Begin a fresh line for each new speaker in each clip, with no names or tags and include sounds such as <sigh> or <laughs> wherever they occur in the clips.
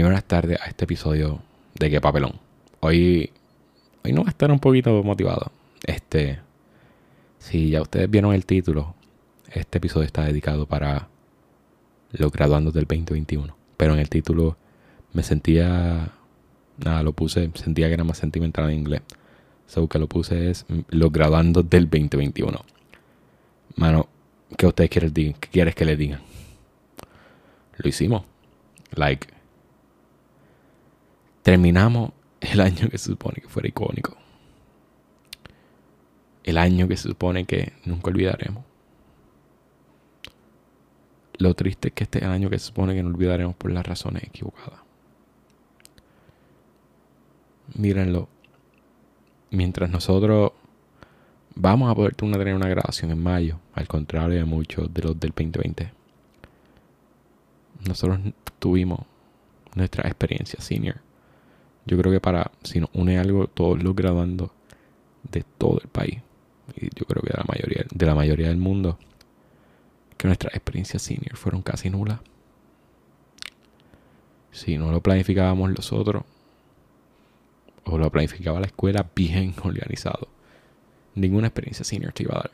Buenas tardes a este episodio de Qué Papelón. Hoy, hoy no va a estar un poquito motivado. Este, si ya ustedes vieron el título, este episodio está dedicado para los graduandos del 2021. Pero en el título me sentía, nada, lo puse, sentía que era más sentimental en inglés. So que lo puse es los graduandos del 2021. Mano, ¿qué ustedes quieren, ¿qué quieres que les digan? Lo hicimos. Like, terminamos el año que se supone que fuera icónico. El año que se supone que nunca olvidaremos. Lo triste es que este año que se supone que no olvidaremos por las razones equivocadas. Mírenlo. Mientras nosotros vamos a poder tener una grabación en mayo, al contrario de muchos de los del 2020, nosotros tuvimos nuestra experiencia senior yo creo que para, si nos une algo, todos los graduando de todo el país, y yo creo que de la mayoría, de la mayoría del mundo, que nuestras experiencias senior fueron casi nulas. Si no lo planificábamos nosotros, o lo planificaba la escuela bien <laughs> organizado, ninguna experiencia senior te iba a dar.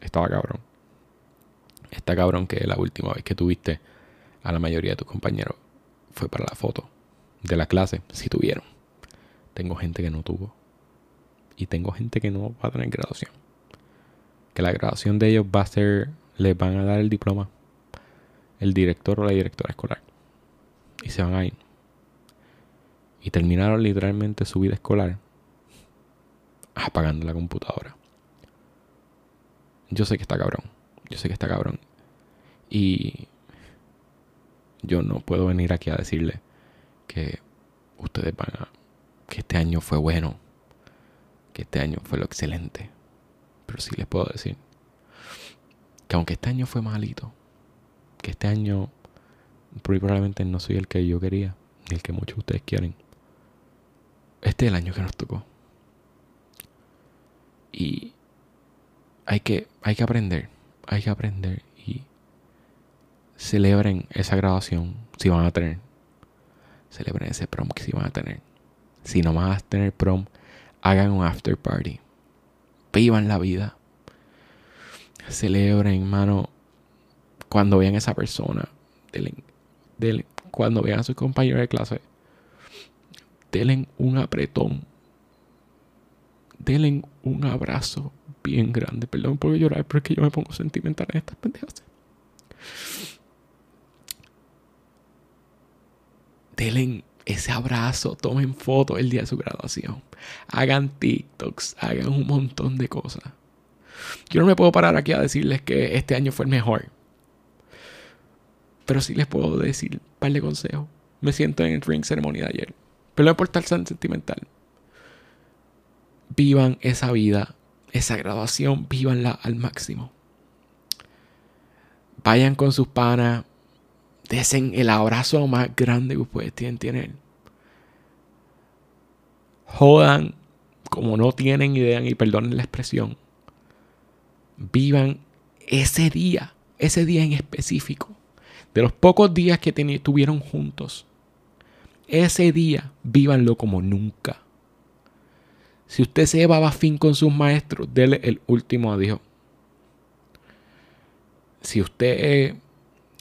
Estaba cabrón. Está cabrón que la última vez que tuviste a la mayoría de tus compañeros fue para la foto de la clase, si tuvieron. Tengo gente que no tuvo. Y tengo gente que no va a tener graduación. Que la graduación de ellos va a ser, les van a dar el diploma el director o la directora escolar. Y se van a ir. Y terminaron literalmente su vida escolar apagando la computadora. Yo sé que está cabrón. Yo sé que está cabrón. Y yo no puedo venir aquí a decirle que ustedes van a... que este año fue bueno, que este año fue lo excelente. Pero sí les puedo decir que aunque este año fue malito, que este año probablemente no soy el que yo quería, ni el que muchos de ustedes quieren, este es el año que nos tocó. Y hay que, hay que aprender, hay que aprender y celebren esa grabación si van a tener celebren ese prom que si van a tener. Si no van a tener prom, hagan un after party. Vivan la vida. Celebren, mano. Cuando vean a esa persona, cuando vean a sus compañeros de clase, denle un apretón. Denle un abrazo bien grande. Perdón por llorar, pero es que yo me pongo sentimental en estas pendejas. Denle ese abrazo, tomen fotos el día de su graduación, hagan TikToks, hagan un montón de cosas. Yo no me puedo parar aquí a decirles que este año fue el mejor. Pero sí les puedo decir un par de consejos. Me siento en el ring ceremony de ayer. Pero no por estar sentimental. Vivan esa vida, esa graduación, vivanla al máximo. Vayan con sus panas, desen el abrazo más grande que ustedes tienen. Jodan como no tienen idea, y perdonen la expresión. Vivan ese día, ese día en específico, de los pocos días que tuvieron juntos. Ese día, vívanlo como nunca. Si usted se llevaba fin con sus maestros, dele el último adiós. Si usted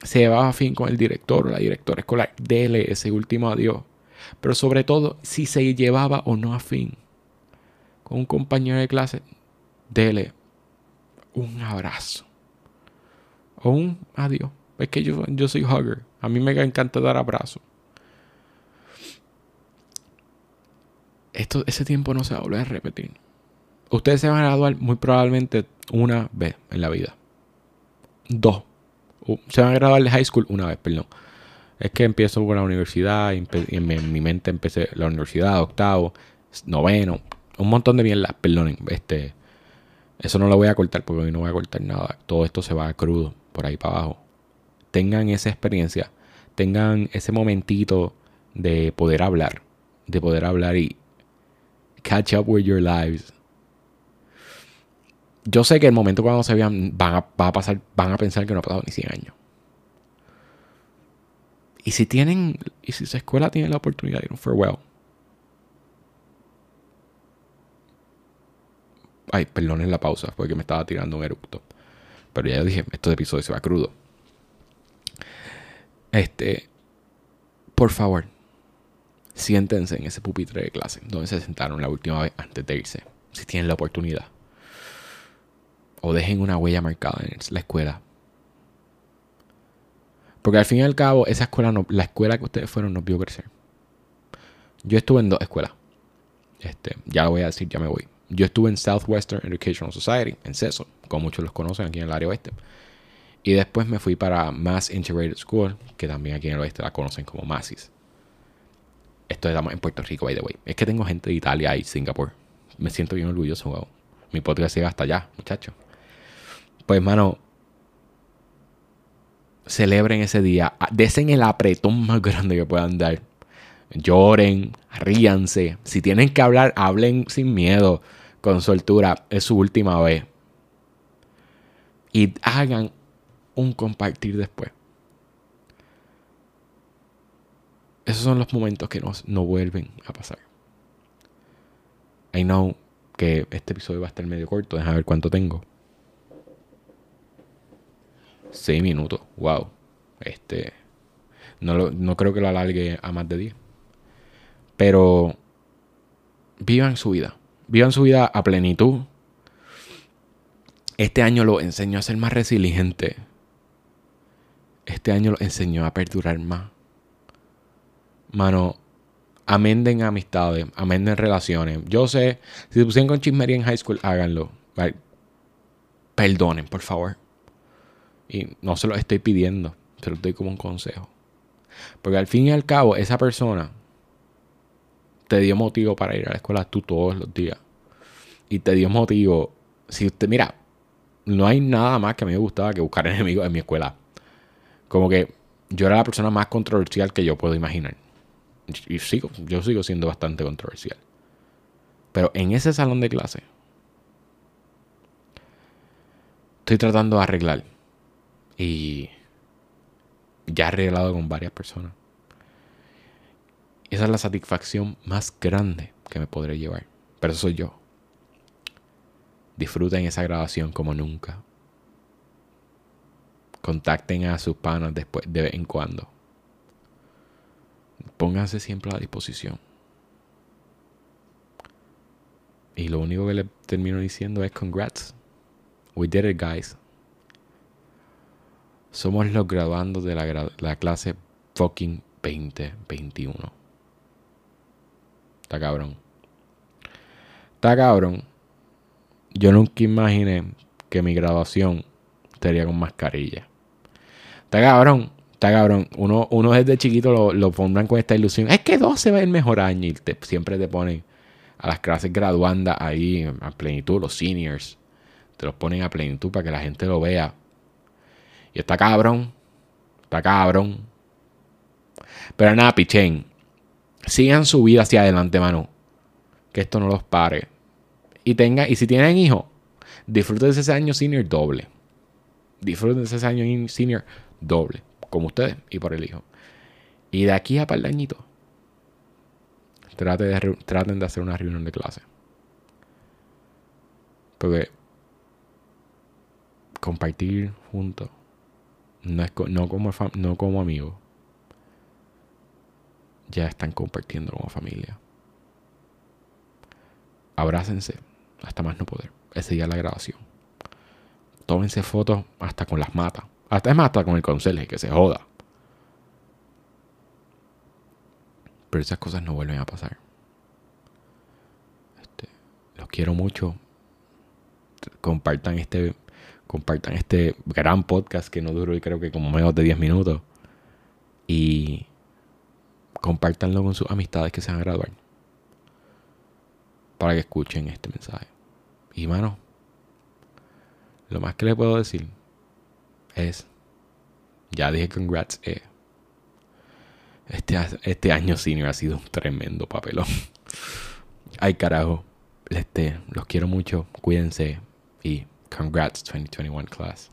se llevaba fin con el director o la directora escolar, dele ese último adiós. Pero sobre todo, si se llevaba o no a fin con un compañero de clase, dele un abrazo o un adiós. Es que yo, yo soy hugger. A mí me encanta dar abrazos. Esto, ese tiempo no se va a volver a repetir. Ustedes se van a graduar muy probablemente una vez en la vida. Dos se van a graduar de high school una vez, perdón. Es que empiezo por la universidad en, mi, mente empecé la universidad, octavo, noveno, un montón de mierda, perdonen, este, eso no lo voy a cortar porque hoy no voy a cortar nada. Todo esto se va crudo por ahí para abajo. Tengan esa experiencia, tengan ese momentito de poder hablar, de poder hablar y catch up with your lives yo sé que el momento cuando se vean van a, pasar, van a pensar que no ha pasado ni 100 años. Y si tienen, y si su escuela tiene la oportunidad de ir un farewell, Ay, perdonen la pausa, porque me estaba tirando un eructo. Pero ya yo dije, esto de episodio se va crudo. Este, por favor, siéntense en ese pupitre de clase donde se sentaron la última vez antes de irse, si tienen la oportunidad. O dejen una huella marcada en la escuela. Porque al fin y al cabo, esa escuela no, la escuela que ustedes fueron nos vio crecer. Yo estuve en dos escuelas. Este, ya lo voy a decir, ya me voy. Yo estuve en Southwestern Educational Society, en CESO, como muchos los conocen aquí en el área oeste. Y después me fui para Mass Integrated School, que también aquí en el oeste la conocen como Massis. Esto estamos en Puerto Rico, by the way. Es que tengo gente de Italia y Singapur. Me siento bien orgulloso, wow. Mi podcast llega hasta allá, muchachos. Pues, mano, celebren ese día. Desen el apretón más grande que puedan dar. Lloren, ríanse. Si tienen que hablar, hablen sin miedo con soltura, es su última vez. Y hagan un compartir después. Esos son los momentos que nos, no vuelven a pasar. I know que este episodio va a estar medio corto. Déjame ver cuánto tengo. Seis minutos. Wow. Este. No, no creo que lo alargue a más de 10. Pero vivan su vida. Vivan su vida a plenitud. Este año lo enseñó a ser más resiliente. Este año lo enseñó a perdurar más. Mano, amenden amistades, amenden relaciones. Yo sé, si se pusieron con chismería en high school, háganlo. Perdonen, por favor. Y no se lo estoy pidiendo, se lo doy como un consejo. Porque al fin y al cabo, esa persona te dio motivo para ir a la escuela tú todos los días. Y te dio motivo. Si usted, mira, no hay nada más que a mí me gustaba que buscar <laughs> enemigos en mi escuela. Como que yo era la persona más controversial que yo puedo imaginar. Y sigo, yo sigo siendo bastante controversial. Pero en ese salón de clase, estoy tratando de arreglar. Y ya he arreglado con varias personas. Esa es la satisfacción más grande que me podré llevar. Pero eso soy yo. Disfruten esa grabación como nunca. Contacten a sus panas después, de vez en cuando. Pónganse siempre a disposición. Y lo único que le termino diciendo es congrats. We did it, guys. Somos los graduandos de la, la clase fucking 2021. Está cabrón. Está cabrón. Yo nunca imaginé que mi graduación estaría con mascarilla. Está cabrón. Está cabrón. Uno, uno desde chiquito lo, lo con esta ilusión. Es que dos se va el mejor año. Y siempre te ponen a las clases graduandas ahí a plenitud, los seniors. Te los ponen a plenitud para que la gente lo vea. Y está cabrón. Está cabrón. Pero nada, pichén sigan su vida hacia adelante, mano. Que esto no los pare. Y tenga, y si tienen hijos, disfruten ese año senior doble. Disfruten ese año senior doble. Como ustedes y por el hijo. Y de aquí a par traten de, traten de hacer una reunión de clase. Porque compartir juntos no, es, no, como, no como amigos ya están compartiendo como familia. Abrácense hasta más no poder. Ese día la grabación. Tómense fotos hasta con las matas. Hasta es más, hasta con el conserje, que se joda. Pero esas cosas no vuelven a pasar. Este, los quiero mucho. Compartan este, compartan este gran podcast que no duró, creo que como menos de 10 minutos. Y compártanlo con sus amistades que se van a graduar. Para que escuchen este mensaje. Y mano, lo más que le puedo decir es, ya dije congrats, eh, este, este año senior ha sido un tremendo papelón. <laughs> Ay carajo, este, los quiero mucho, cuídense y congrats 2021 class.